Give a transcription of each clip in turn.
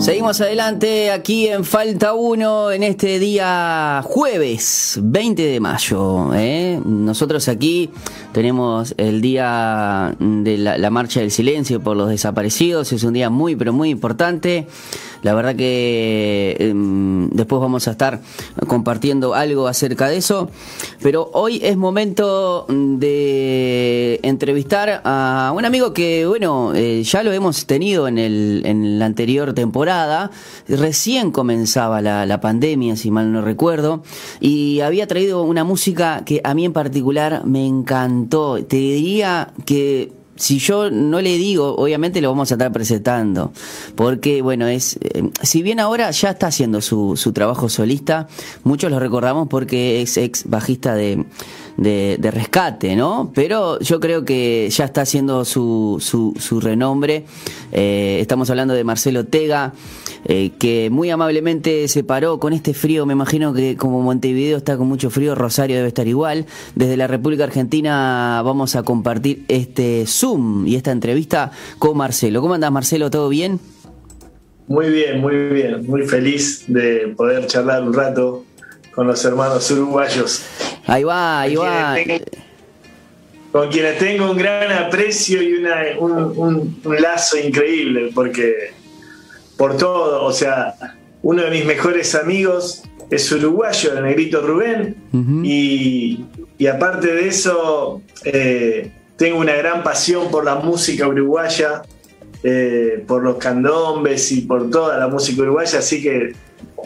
Seguimos adelante aquí en Falta 1 en este día jueves 20 de mayo. ¿eh? Nosotros aquí tenemos el día de la, la Marcha del Silencio por los Desaparecidos. Es un día muy, pero muy importante. La verdad que eh, después vamos a estar compartiendo algo acerca de eso. Pero hoy es momento de entrevistar a un amigo que, bueno, eh, ya lo hemos tenido en, el, en la anterior temporada. Recién comenzaba la pandemia, si mal no recuerdo. Y había traído una música que a mí en particular me encantó. Te diría que si yo no le digo, obviamente lo vamos a estar presentando, porque bueno, es, eh, si bien ahora ya está haciendo su, su trabajo solista, muchos lo recordamos porque es ex bajista de, de, rescate, ¿no? Pero yo creo que ya está haciendo su, su, su renombre. Eh, estamos hablando de Marcelo Tega, eh, que muy amablemente se paró con este frío. Me imagino que como Montevideo está con mucho frío, Rosario debe estar igual. Desde la República Argentina vamos a compartir este Zoom y esta entrevista con Marcelo. ¿Cómo andas, Marcelo? ¿Todo bien? Muy bien, muy bien. Muy feliz de poder charlar un rato con los hermanos uruguayos. Ahí va, ahí va. con quienes tengo un gran aprecio y una, un, un, un, lazo increíble, porque por todo, o sea, uno de mis mejores amigos es uruguayo, el negrito Rubén, uh -huh. y, y, aparte de eso, eh, tengo una gran pasión por la música uruguaya, eh, por los candombes y por toda la música uruguaya, así que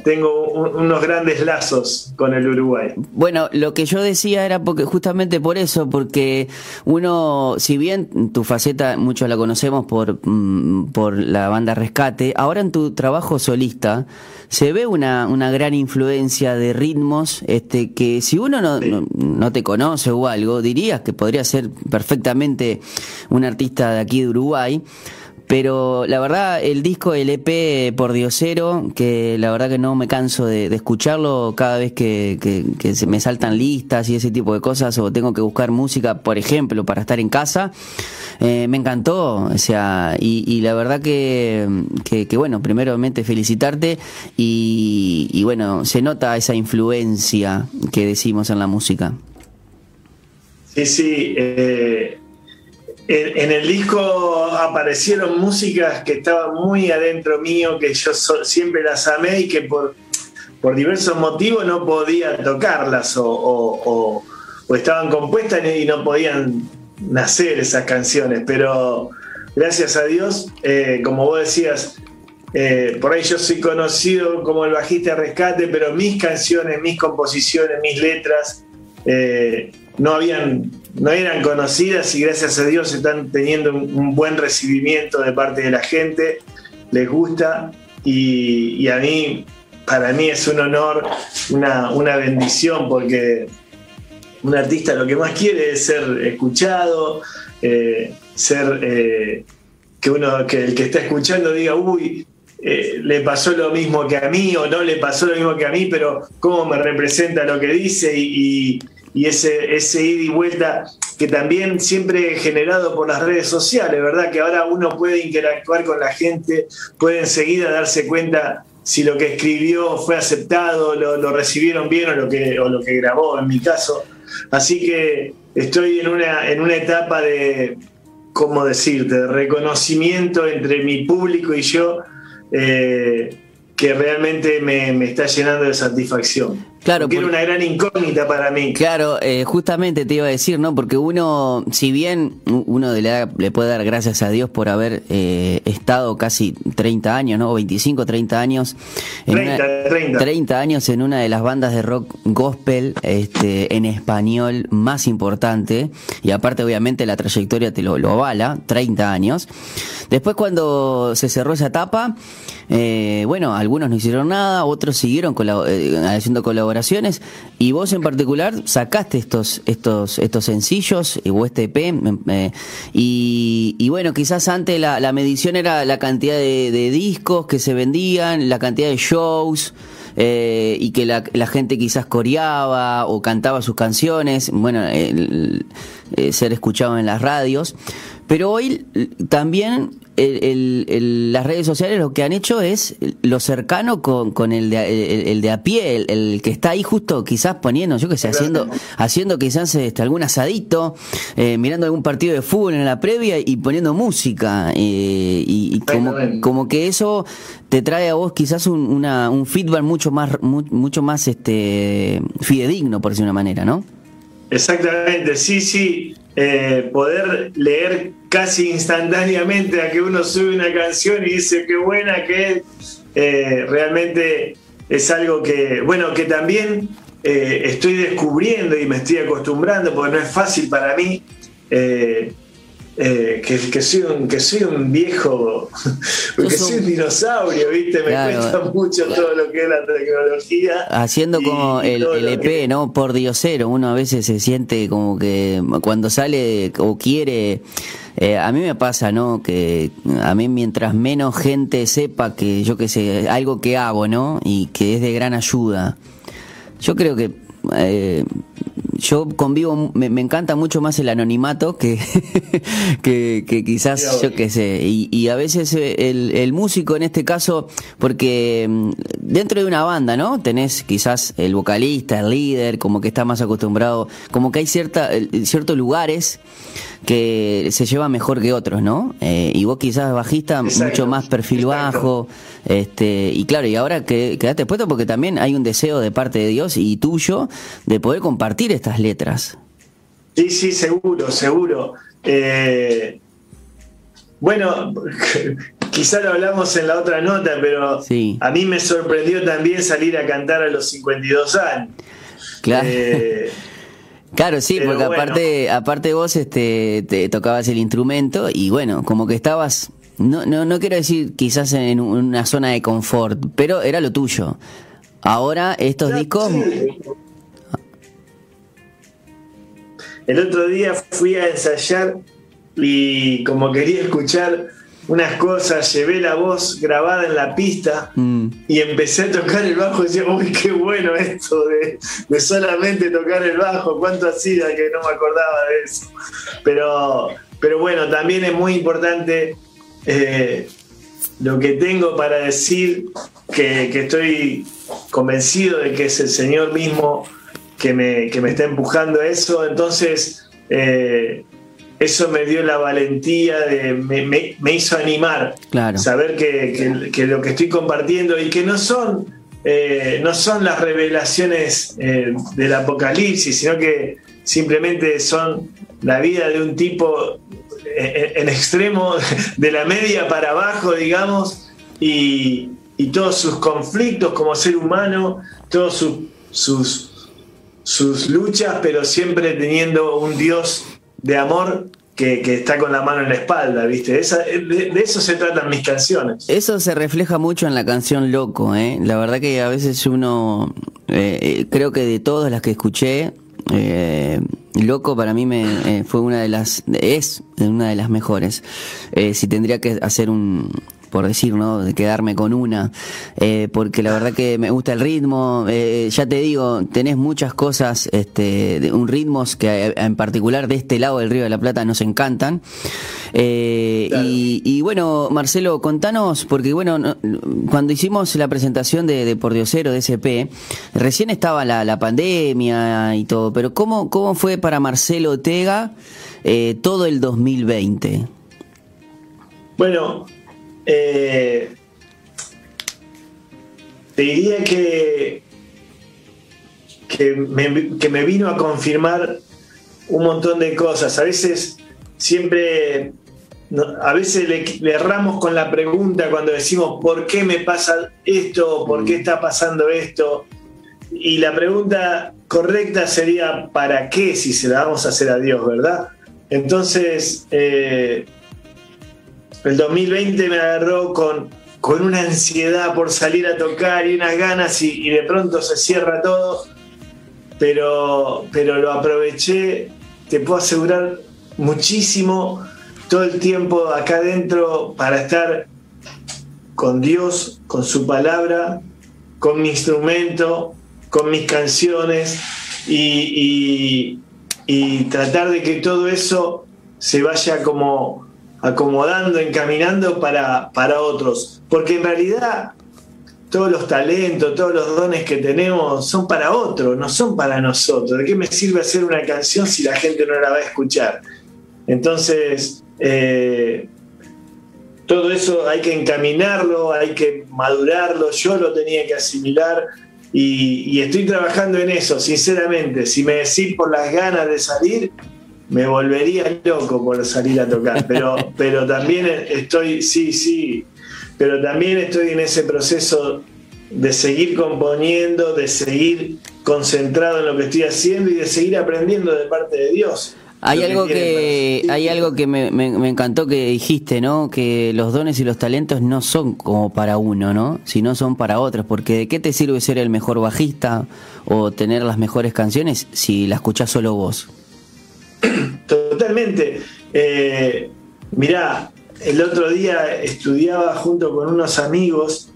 tengo un, unos grandes lazos con el Uruguay. Bueno, lo que yo decía era porque justamente por eso, porque uno, si bien tu faceta muchos la conocemos por, mm, por la banda Rescate, ahora en tu trabajo solista se ve una, una gran influencia de ritmos este, que si uno no, sí. no, no, te conoce o algo, dirías que podría ser perfectamente un artista de aquí de Uruguay. Pero la verdad, el disco, el EP por Diosero, que la verdad que no me canso de, escucharlo cada vez que, se me saltan listas y ese tipo de cosas, o tengo que buscar música, por ejemplo, para estar en casa, eh, me encantó. O sea, y, y la verdad que, que, que, bueno, primeramente felicitarte y, y bueno, se nota esa influencia que decimos en la música. Sí, sí. Eh en el disco aparecieron músicas que estaban muy adentro mío, que yo siempre las amé y que por, por diversos motivos no podía tocarlas o, estaban compuestas y no podían nacer esas canciones. Pero gracias a Dios, eh, como vos decías, eh, por ahí yo soy conocido como el bajista rescate, pero mis canciones, mis composiciones, mis letras eh, no habían no eran conocidas y gracias a Dios están teniendo un buen recibimiento de parte de la gente, les gusta y, a mí, para mí es un honor, una, una, bendición porque un artista lo que más quiere es ser escuchado, eh, ser eh, que uno, que el que está escuchando diga, uy, eh, le pasó lo mismo que a mí o no le pasó lo mismo que a mí, pero cómo me representa lo que dice y, y ese, ida y vuelta que también siempre generado por las redes sociales, ¿verdad? Que ahora uno puede interactuar con la gente, puede enseguida darse cuenta si lo que escribió fue aceptado, lo, recibieron bien o lo, que, grabó, en mi caso. Así que estoy en una, en una etapa de, ¿cómo decirte?, de reconocimiento entre mi público y yo. Eh, que realmente me, me, está llenando de satisfacción. Claro, porque era una gran incógnita para mí. Claro, eh, justamente te iba a decir, ¿no? Porque uno, si bien uno le, le puede dar gracias a Dios por haber eh, estado casi 30 años, ¿no? 25, 30 años. En 30, una, 30. 30 años en una de las bandas de rock gospel este, en español más importante. Y aparte, obviamente, la trayectoria te lo, lo avala, 30 años. Después, cuando se cerró esa etapa, eh, bueno, algunos no hicieron nada, otros siguieron colab haciendo colaboraciones y vos en particular sacaste estos estos estos sencillos o este EP eh, y, y, bueno, quizás antes la, medición era la cantidad de, de, discos que se vendían, la cantidad de shows. Eh, y que la, gente quizás coreaba o cantaba sus canciones, bueno, el, el, ser escuchado en las radios. Pero hoy también las redes sociales lo que han hecho es lo cercano con, con el, de, el, de a pie, el, que está ahí justo quizás poniendo, yo que sé, haciendo, haciendo quizás este, algún asadito, eh, mirando algún partido de fútbol en la previa y poniendo música. Eh, y, como, como que eso te trae a vos quizás un, una, un feedback mucho más, mucho más este, fidedigno, por decir una manera, ¿no? Exactamente, sí, sí. Eh, poder leer casi instantáneamente a que uno sube una canción y dice qué buena que es, eh, realmente es algo que, bueno, que también eh, estoy descubriendo y me estoy acostumbrando, porque no es fácil para mí eh, que, soy un, que soy un viejo, que soy un dinosaurio, ¿viste? Me cuesta mucho todo lo que es la tecnología. Haciendo como el, EP, e ¿no? Por diosero, uno a veces se siente como que cuando sale o quiere. Eh, a mí me pasa, ¿no? Que a mí mientras menos gente sepa que yo que sé, algo que hago, ¿no? Y que es de gran ayuda. Yo creo que eh, yo convivo, me, encanta mucho más el anonimato que, que, quizás, yo qué sé, y, a veces eh, el, músico en este caso, porque mm, dentro de una banda, ¿no? Tenés quizás el vocalista, el líder, como que está más acostumbrado, como que hay cierta, ciertos lugares que se lleva mejor que otros, ¿no? Eh, y vos quizás bajista, mucho más perfil bajo, este, y claro, y ahora que quedaste puesto porque también hay un deseo de parte de Dios y tuyo de poder compartir estas letras. Sí, sí, seguro, seguro. Eh, bueno, quizá lo hablamos en la otra nota, pero a mí me sorprendió también salir a cantar a los 52 años. Claro. Eh, Claro, sí, porque aparte, aparte vos este, te tocabas el instrumento y bueno, como que estabas, no, no, no quiero decir quizás en una zona de confort, pero era lo tuyo. Ahora estos discos... El otro día fui a ensayar y como quería escuchar unas cosas, llevé la voz grabada en la pista mm. y empecé a tocar el bajo y decía, uy, qué bueno esto de, solamente tocar el bajo, cuánto hacía que no me acordaba de eso. Pero, pero bueno, también es muy importante eh, lo que tengo para decir, que, estoy convencido de que es el Señor mismo que me, que me está empujando a eso, entonces... Eh, eso me dio la valentía, de, me, hizo animar, saber que, lo que estoy compartiendo y que no son, eh, no son las revelaciones eh, del Apocalipsis, sino que simplemente son la vida de un tipo eh, en, extremo, de la media para abajo, digamos, y, todos sus conflictos como ser humano, todas sus, sus luchas, pero siempre teniendo un Dios de amor que, está con la mano en la espalda, ¿viste? de, eso se tratan mis canciones. Eso se refleja mucho en la canción Loco, ¿eh? La verdad que a veces uno, eh, eh, creo que de todas las que escuché, eh, Loco para mí me fue una de las, es una de las mejores. si tendría que hacer un, por decir, ¿no? De quedarme con una, eh, porque la verdad que me gusta el ritmo, eh, ya te digo, tenés muchas cosas, este, de un ritmos que eh, en particular de este lado del Río de la Plata nos encantan. y, bueno, Marcelo, contanos, porque bueno, cuando hicimos la presentación de, de Por Diosero, de SP, recién estaba la, la, pandemia y todo, pero ¿cómo, cómo fue para Marcelo Otega todo el 2020? Bueno, eh, te diría que, que me, vino a confirmar un montón de cosas. A veces siempre, a veces le, erramos con la pregunta cuando decimos ¿por qué me pasa esto? ¿Por qué está pasando esto? Y la pregunta correcta sería ¿para qué si se la vamos a hacer a Dios, verdad? Entonces, eh, el 2020 me agarró con, con una ansiedad por salir a tocar y unas ganas y, de pronto se cierra todo, pero, pero lo aproveché, te puedo asegurar, muchísimo todo el tiempo acá adentro para estar con Dios, con su palabra, con mi instrumento, con mis canciones y, y tratar de que todo eso se vaya como acomodando, encaminando para, para otros. Porque en realidad todos los talentos, todos los dones que tenemos son para otros, no son para nosotros. ¿De qué me sirve hacer una canción si la gente no la va a escuchar? Entonces, eh, todo eso hay que encaminarlo, hay que madurarlo, yo lo tenía que asimilar y, estoy trabajando en eso, sinceramente. Si me decís por las ganas de salir, me volvería loco por salir a tocar, pero, pero también estoy, sí, sí, pero también estoy en ese proceso de seguir componiendo, de seguir concentrado en lo que estoy haciendo y de seguir aprendiendo de parte de Dios. Hay algo que, hay algo que me, me, encantó que dijiste, ¿no? Que los dones y los talentos no son como para uno, ¿no? Sino son para otros. Porque ¿de qué te sirve ser el mejor bajista o tener las mejores canciones si la escuchás solo vos? Totalmente. Eh, mirá, el otro día estudiaba junto con unos amigos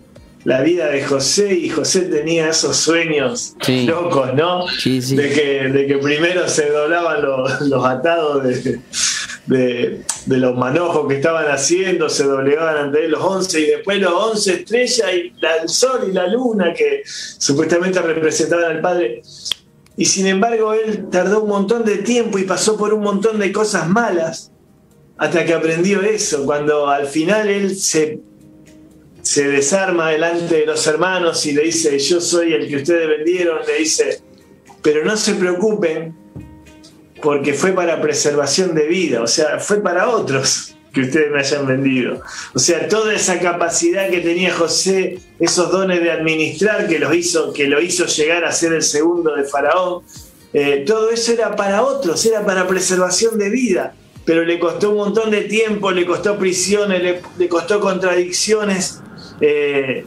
la vida de José y José tenía esos sueños locos, ¿no? De, que, de que primero se doblaban los, atados de, de, los manojos que estaban haciendo, se doblegaban ante los once y después los once estrellas y el sol y la luna que supuestamente representaban al Padre. Y sin embargo él tardó un montón de tiempo y pasó por un montón de cosas malas hasta que aprendió eso, cuando al final él se desarma delante de los hermanos y le dice, yo soy el que ustedes vendieron, le dice, pero no se preocupen porque fue para preservación de vida, o sea, fue para otros que ustedes me hayan vendido. O sea, toda esa capacidad que tenía José, esos dones de administrar que, los hizo, que lo hizo llegar a ser el segundo de Faraón, eh, todo eso era para otros, era para preservación de vida, pero le costó un montón de tiempo, le costó prisiones, le costó contradicciones, eh,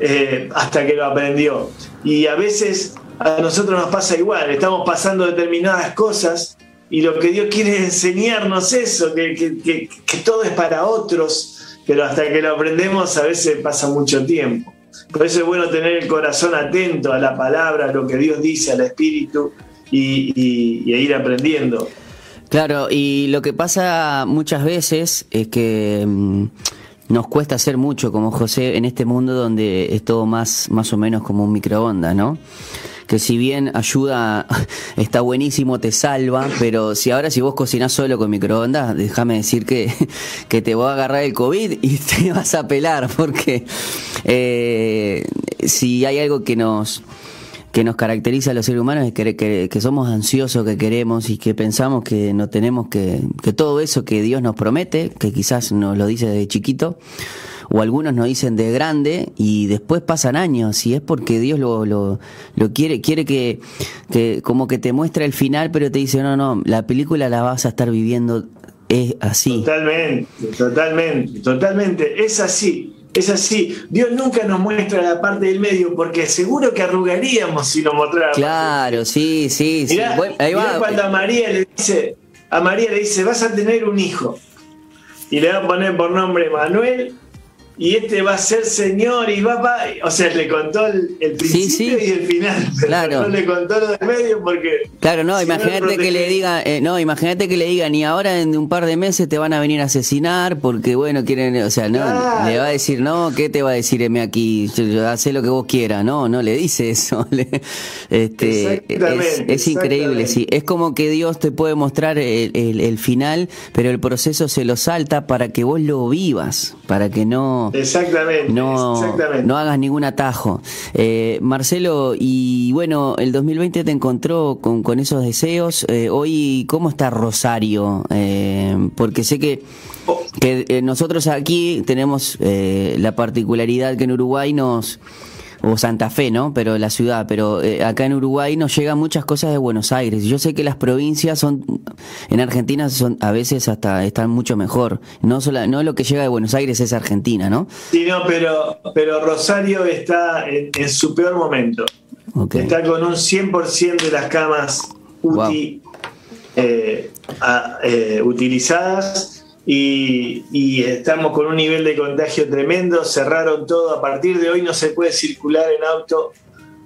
eh, hasta que lo aprendió. Y a veces a nosotros nos pasa igual, estamos pasando determinadas cosas y lo que Dios quiere es enseñarnos eso, que, todo es para otros, pero hasta que lo aprendemos a veces pasa mucho tiempo. Por eso es bueno tener el corazón atento a la palabra, a lo que Dios dice, al Espíritu y, y ir aprendiendo. Claro, y lo que pasa muchas veces es que mm, nos cuesta hacer mucho como José en este mundo donde es todo más, más o menos como un microondas, ¿no? Que si bien ayuda, está buenísimo, te salva, pero si ahora si vos cocinás solo con microondas, déjame decir que, que te va a agarrar el COVID y te vas a pelar, porque eh, si hay algo que nos que nos caracteriza a los seres humanos es que, que, somos ansiosos, que queremos y que pensamos que no tenemos que, que todo eso que Dios nos promete, que quizás nos lo dice de chiquito, o algunos nos dicen de grande y después pasan años y es porque Dios lo, lo, lo quiere, quiere que, que como que te muestra el final, pero te dice, no, no, la película la vas a estar viviendo es así. Totalmente, totalmente, totalmente, es así. Es así, Dios nunca nos muestra la parte del medio porque seguro que arrugaríamos si lo mostrara. Claro, sí, sí, sí. ahí va. cuando a María le dice, a María le dice, vas a tener un hijo. Y le va a poner por nombre Manuel y este va a ser señor y va, o sea, le contó el, principio y el final, pero claro. no le contó lo de medio porque Claro, no, imagínate que le diga, eh, no, imagínate que le digan y ahora en un par de meses te van a venir a asesinar porque bueno, quieren, o sea, no, le va a decir, "No, ¿qué te va a decir M aquí? Haz lo que vos quieras." No, no le dice eso. este es, increíble, sí. Es como que Dios te puede mostrar el, el final, pero el proceso se lo salta para que vos lo vivas, para que no Exactamente. No, hagas ningún atajo. Eh, Marcelo, y bueno, el 2020 te encontró con, con esos deseos. Eh, hoy, ¿cómo está Rosario? Eh, porque sé que, que nosotros aquí tenemos la particularidad que en Uruguay nos o Santa Fe, ¿no? Pero la ciudad, pero eh, acá en Uruguay nos llegan muchas cosas de Buenos Aires. Yo sé que las provincias son, en Argentina son a veces hasta están mucho mejor. No solo, no lo que llega de Buenos Aires es Argentina, ¿no? Sí, no, pero, pero Rosario está en, su peor momento. Está con un 100% de las camas eh, eh, utilizadas y, estamos con un nivel de contagio tremendo, cerraron todo, a partir de hoy no se puede circular en auto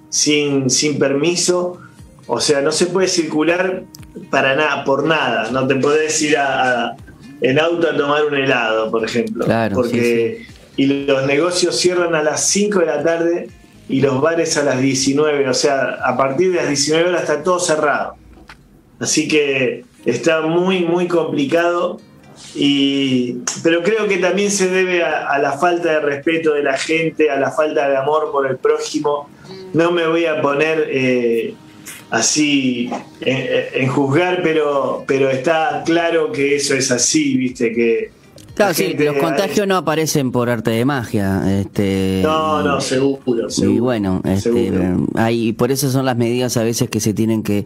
sin, sin permiso, o sea, no se puede circular para nada, por nada, no te podés ir a, en auto a tomar un helado, por ejemplo. porque y los negocios cierran a las 5 de la tarde y los bares a las 19, o sea, a partir de las 19 horas está todo cerrado. Así que está muy, muy complicado. Y, pero creo que también se debe a, la falta de respeto de la gente, a la falta de amor por el prójimo. No me voy a poner eh, así en, juzgar, pero, pero está claro que eso es así, viste, que Claro, sí, los contagios no aparecen por arte de magia. Este, no, no, seguro, seguro. Y bueno, este, hay, por eso son las medidas a veces que se tienen que,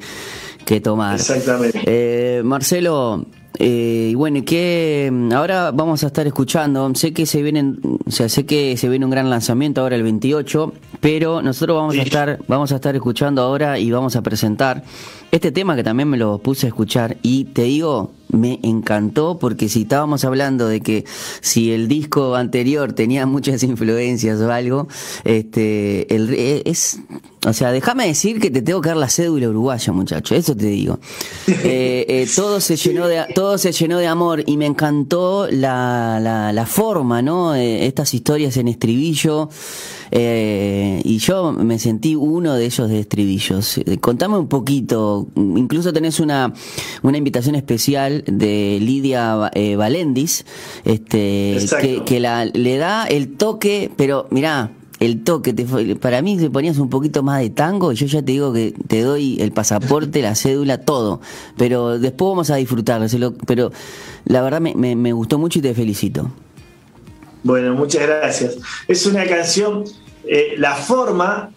que tomar. Exactamente. Eh, Marcelo, eh, y bueno, que ahora vamos a estar escuchando, sé que se vienen, o sea, sé que se viene un gran lanzamiento ahora el 28, pero nosotros vamos a estar vamos a estar escuchando ahora y vamos a presentar este tema que también me lo puse a escuchar. Y te digo, me encantó porque si estábamos hablando de que si el disco anterior tenía muchas influencias o algo, este, el, es, o sea, déjame decir que te tengo que dar la cédula uruguaya, muchacho, eso te digo. Eh, eh, todo se llenó de, todo se llenó de amor y me encantó la, la, la forma, ¿no? Eh, estas historias en estribillo. Eh, y yo me sentí uno de ellos de estribillos. Eh, contame un poquito, incluso tenés una, una invitación especial de Lidia eh, Valendis, este, que, la, le da el toque, pero mirá, el toque, te, para mí te ponías un poquito más de tango, yo ya te digo que te doy el pasaporte, la cédula, todo, pero después vamos a disfrutar, pero la verdad me, me gustó mucho y te felicito. Bueno, muchas gracias. Es una canción eh, la forma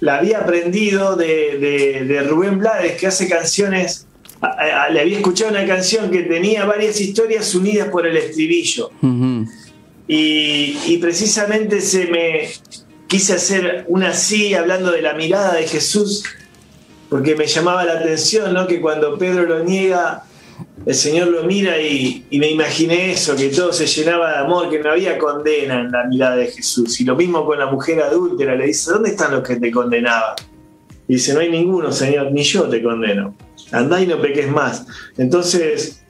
la había aprendido de, Rubén Blades, que hace canciones, le había escuchado una canción que tenía varias historias unidas por el estribillo. y, precisamente se me quise hacer una así, hablando de la mirada de Jesús, porque me llamaba la atención, ¿no? Que cuando Pedro lo niega, el Señor lo mira y, me imaginé eso, que todo se llenaba de amor, que no había condena en la mirada de Jesús. Y lo mismo con la mujer adúltera, le dice, ¿dónde están los que te condenaban? Y dice, no hay ninguno, Señor, ni yo te condeno. Andá y no peques más. Entonces,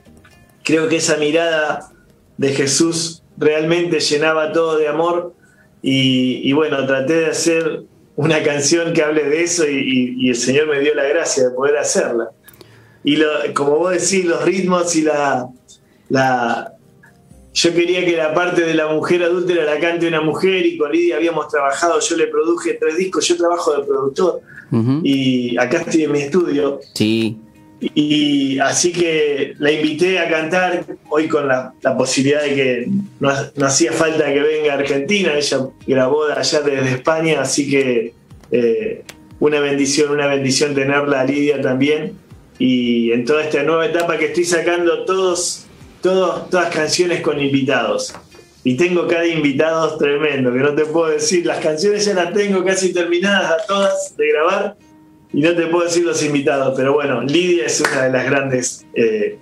creo que esa mirada de Jesús realmente llenaba todo de amor y, bueno, traté de hacer una canción que hable de eso y el Señor me dio la gracia de poder hacerla y como vos decís, los ritmos y la, la... Yo quería que la parte de la mujer adúltera la cante una mujer y con Lidia habíamos trabajado, yo le produje tres discos, yo trabajo de productor y acá estoy en mi estudio. Sí. Y así que la invité a cantar hoy con la, posibilidad de que no, hacía falta que venga a Argentina, ella grabó allá desde España, así que eh, una bendición, una bendición tenerla a Lidia también y en toda esta nueva etapa que estoy sacando todos, todos, todas canciones con invitados. Y tengo cada invitado tremendo, que no te puedo decir, las canciones ya las tengo casi terminadas a todas de grabar y no te puedo decir los invitados, pero bueno, Lidia es una de las grandes eh,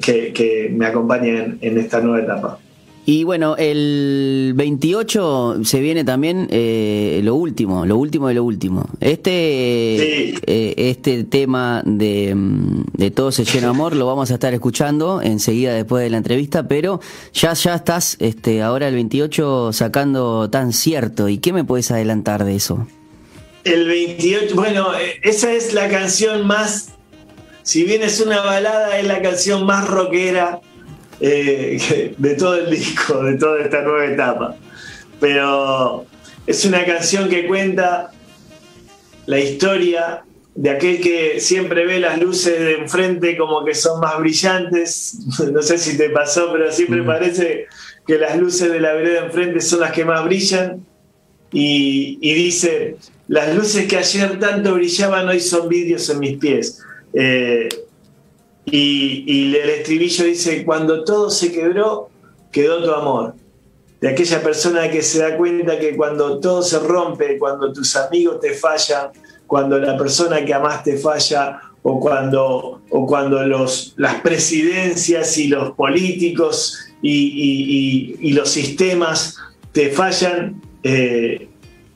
que, me acompañan en esta nueva etapa. Y bueno, el 28 se viene también eh, lo último, lo último de lo último. Este, eh, este tema de, mm, de, Todo se llena amor lo vamos a estar escuchando enseguida después de la entrevista, pero ya, ya estás este, ahora el 28 sacando tan cierto. ¿Y qué me puedes adelantar de eso? El 28, bueno, eh, esa es la canción más, si bien es una balada, es la canción más rockera eh, de todo el disco, de toda esta nueva etapa. Pero es una canción que cuenta la historia de aquel que siempre ve las luces de enfrente como que son más brillantes. No sé si te pasó, pero siempre parece que las luces de la vereda de enfrente son las que más brillan. Y, dice, las luces que ayer tanto brillaban hoy son vidrios en mis pies. Eh, y, el estribillo dice, cuando todo se quebró, quedó tu amor. De aquella persona que se da cuenta que cuando todo se rompe, cuando tus amigos te fallan, cuando la persona que amas te falla, o cuando, o cuando los, las presidencias y los políticos y, los sistemas te fallan, eh,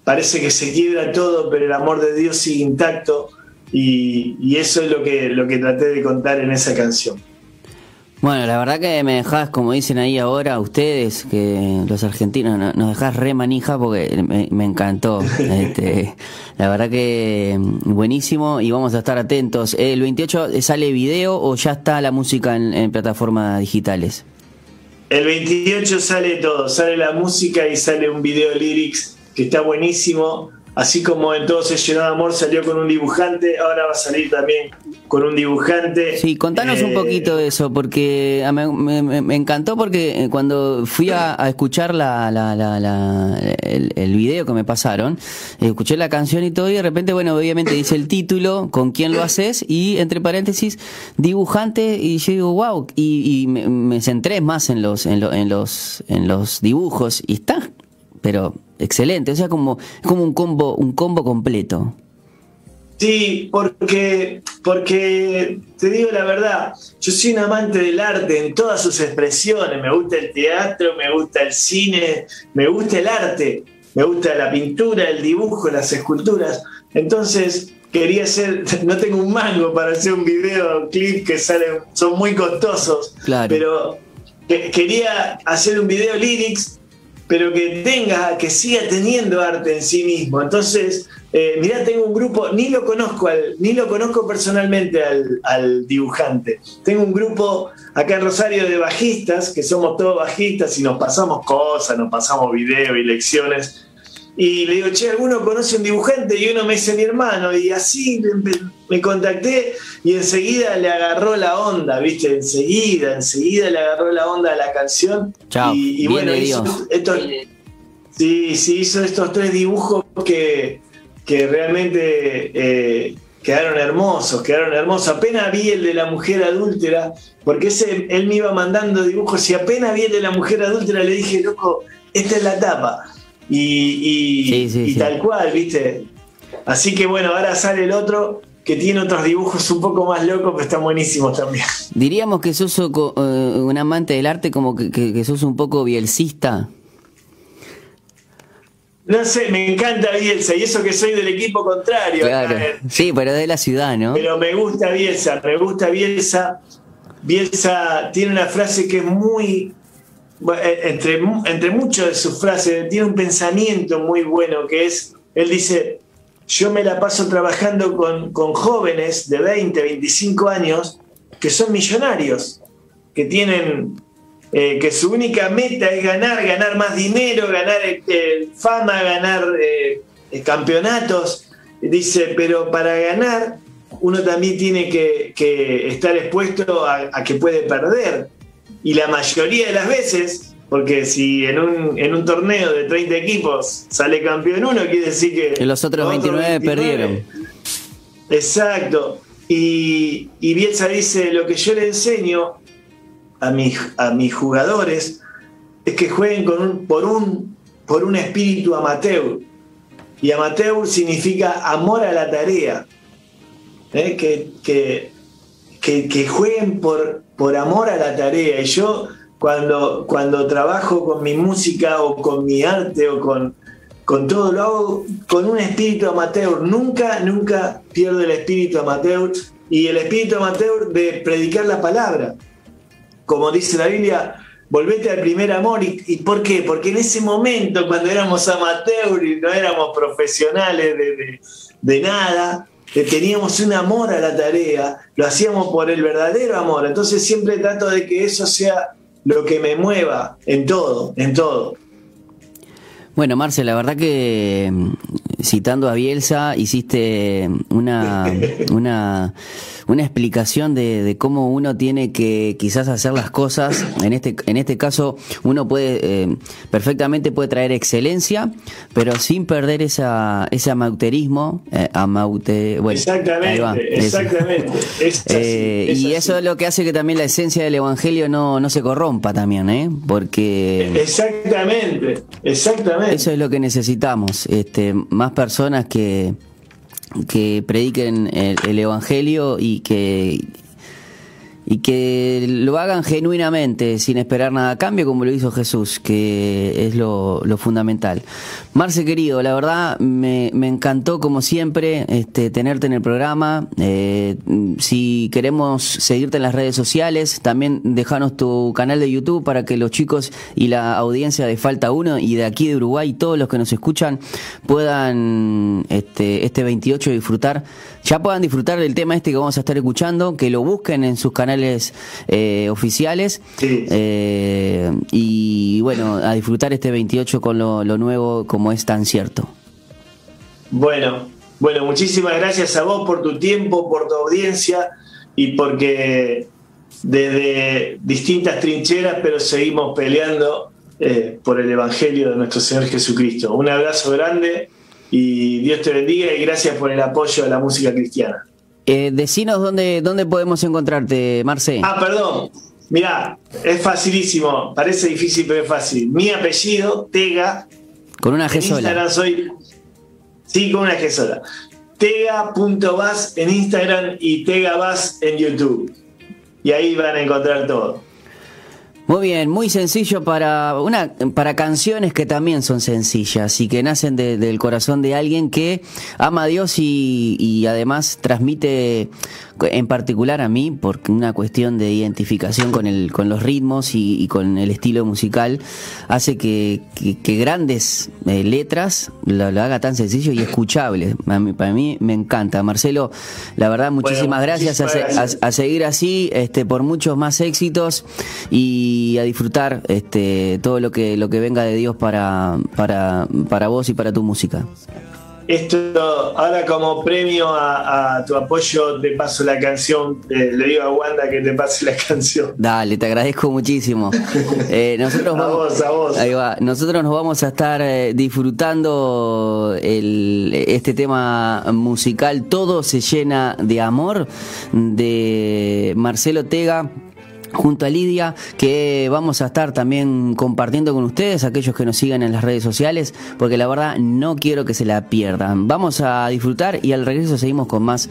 parece que se quiebra todo, pero el amor de Dios sigue intacto y, eso es lo que, lo que traté de contar en esa canción. Bueno, la verdad que me dejás, como dicen ahí ahora ustedes, que los argentinos nos dejás re manija porque me, encantó. Este, la verdad que mm, buenísimo y vamos a estar atentos. ¿El 28 sale video o ya está la música en, plataformas digitales? El 28 sale todo, sale la música y sale un video lyrics que está buenísimo. Así como en Todo se llenó de amor salió con un dibujante, ahora va a salir también con un dibujante. Sí, contanos un eh, poquito de eso, porque ah, me, encantó porque eh, cuando fui a, escuchar la, el, video que me pasaron, escuché la canción y todo y de repente, bueno, obviamente dice el título, con quién lo haces y entre paréntesis, dibujante y yo digo, wow, y, me, centré más en los, en, en, los, en los dibujos y está, pero excelente, o sea, como, como un combo, un combo completo. Sí, porque, porque te digo la verdad, yo soy un amante del arte en todas sus expresiones. Me gusta el teatro, me gusta el cine, me gusta el arte, me gusta la pintura, el dibujo, las esculturas. Entonces quería hacer, no tengo un mango para hacer un video clip que salen, son muy costosos, pero quería hacer un video lyrics pero que tenga, que siga teniendo arte en sí mismo. Entonces, eh, mirá, tengo un grupo, ni lo conozco, al, ni lo conozco personalmente al, dibujante. Tengo un grupo acá en Rosario de bajistas, que somos todos bajistas y nos pasamos cosas, nos pasamos videos y lecciones. Y le digo, che, ¿alguno conoce un dibujante? Y uno me dice mi hermano, y así me contacté y enseguida le agarró la onda, ¿viste? Enseguida, enseguida le agarró la onda a la canción. Chao. Y, bueno, hizo estos, sí, sí, hizo estos tres dibujos que, que realmente eh, quedaron hermosos, quedaron hermosos. Apenas vi el de la mujer adúltera, porque ese, él me iba mandando dibujos y apenas vi el de la mujer adúltera le dije, loco, esta es la tapa y, tal cual, ¿viste? Así que bueno, ahora sale el otro que tiene otros dibujos un poco más locos, pero están buenísimos también. Diríamos que sos un amante del arte, como que, sos un poco bielcista. No sé, me encanta Bielsa y eso que soy del equipo contrario. Sí, pero de la ciudad, ¿no? Pero me gusta Bielsa, me gusta Bielsa. Bielsa tiene una frase que es muy, eh, entre, entre muchas de sus frases, tiene un pensamiento muy bueno que es, él dice, yo me la paso trabajando con, jóvenes de 20, 25 años que son millonarios, que tienen, eh, que su única meta es ganar, ganar más dinero, ganar eh, fama, ganar campeonatos. Dice, pero para ganar uno también tiene que, estar expuesto a que puede perder y la mayoría de las veces, porque si en un, en un torneo de 30 equipos sale campeón uno, quiere decir que... los otros 29, perdieron. Exacto. Y, y Bielsa dice, lo que yo le enseño a mis, a mis jugadores es que jueguen con un, por, un, por un espíritu amateur. Y amateur significa amor a la tarea. ¿eh? Que, que, que, que, jueguen por, por amor a la tarea. Y yo cuando, cuando trabajo con mi música o con mi arte o con, con todo, lo hago con un espíritu amateur. Nunca, nunca pierdo el espíritu amateur y el espíritu amateur de predicar la palabra. Como dice la Biblia, volvete al primer amor. ¿Y, por qué? Porque en ese momento, cuando éramos amateur y no éramos profesionales de, de nada, teníamos un amor a la tarea, lo hacíamos por el verdadero amor. Entonces siempre trato de que eso sea lo que me mueva en todo, en todo. Bueno, Marcel, la verdad que mm, citando a Bielsa hiciste una, una una explicación de, cómo uno tiene que quizás hacer las cosas. En este, en este caso, uno puede eh, perfectamente puede traer excelencia, pero sin perder esa, ese amauterismo. Eh, bueno, exactamente, exactamente. Eh, y eso es lo que hace que también la esencia del evangelio no, no se corrompa también, ¿eh? Porque. Exactamente, exactamente. Eso es lo que necesitamos. Este, más personas que que prediquen el, Evangelio y que y que lo hagan genuinamente, sin esperar nada a cambio, como lo hizo Jesús, que es lo, fundamental. Marce, querido, la verdad me, encantó, como siempre, este, tenerte en el programa. Eh, si queremos seguirte en las redes sociales, también dejanos tu canal de YouTube para que los chicos y la audiencia de Falta 1 y de aquí de Uruguay, todos los que nos escuchan, puedan este, este 28 disfrutar, ya puedan disfrutar del tema este que vamos a estar escuchando, que lo busquen en sus canales eh, oficiales. Eh, y bueno, a disfrutar este 28 con lo, nuevo como es tan cierto. Bueno, bueno, muchísimas gracias a vos por tu tiempo, por tu audiencia y porque desde distintas trincheras, pero seguimos peleando eh, por el Evangelio de nuestro Señor Jesucristo. Un abrazo grande y Dios te bendiga y gracias por el apoyo a la música cristiana. Eh, decinos dónde, dónde podemos encontrarte, Marce. Ah, perdón. Mirá, es facilísimo. Parece difícil, pero es fácil. Mi apellido, Tega. Con una G sola. Instagram soy. Sí, con una G sola. Tega.vas en Instagram y Tegabas en YouTube. Y ahí van a encontrar todo. Muy bien, muy sencillo para una para canciones que también son sencillas y que nacen del corazón de alguien que ama a Dios y, y además transmite en particular a mí, porque una cuestión de identificación con, el, con los ritmos y, con el estilo musical, hace que, grandes eh, letras lo, haga tan sencillo y escuchable. para mí me encanta. Marcelo, la verdad, muchísimas gracias, a, seguir así, este, por muchos más éxitos y a disfrutar este, todo lo que, lo que venga de Dios para, para, para vos y para tu música. Esto, ahora como premio a, tu apoyo, te paso la canción. Eh, le digo a Wanda que te pase la canción. Dale, te agradezco muchísimo. Eh, nosotros a vos, a vos. Ahí va. Nosotros nos vamos a estar eh, disfrutando el, este tema musical. Todo se llena de amor de Marcelo Tega junto a Lidia, que vamos a estar también compartiendo con ustedes, aquellos que nos sigan en las redes sociales, porque la verdad no quiero que se la pierdan. Vamos a disfrutar y al regreso seguimos con más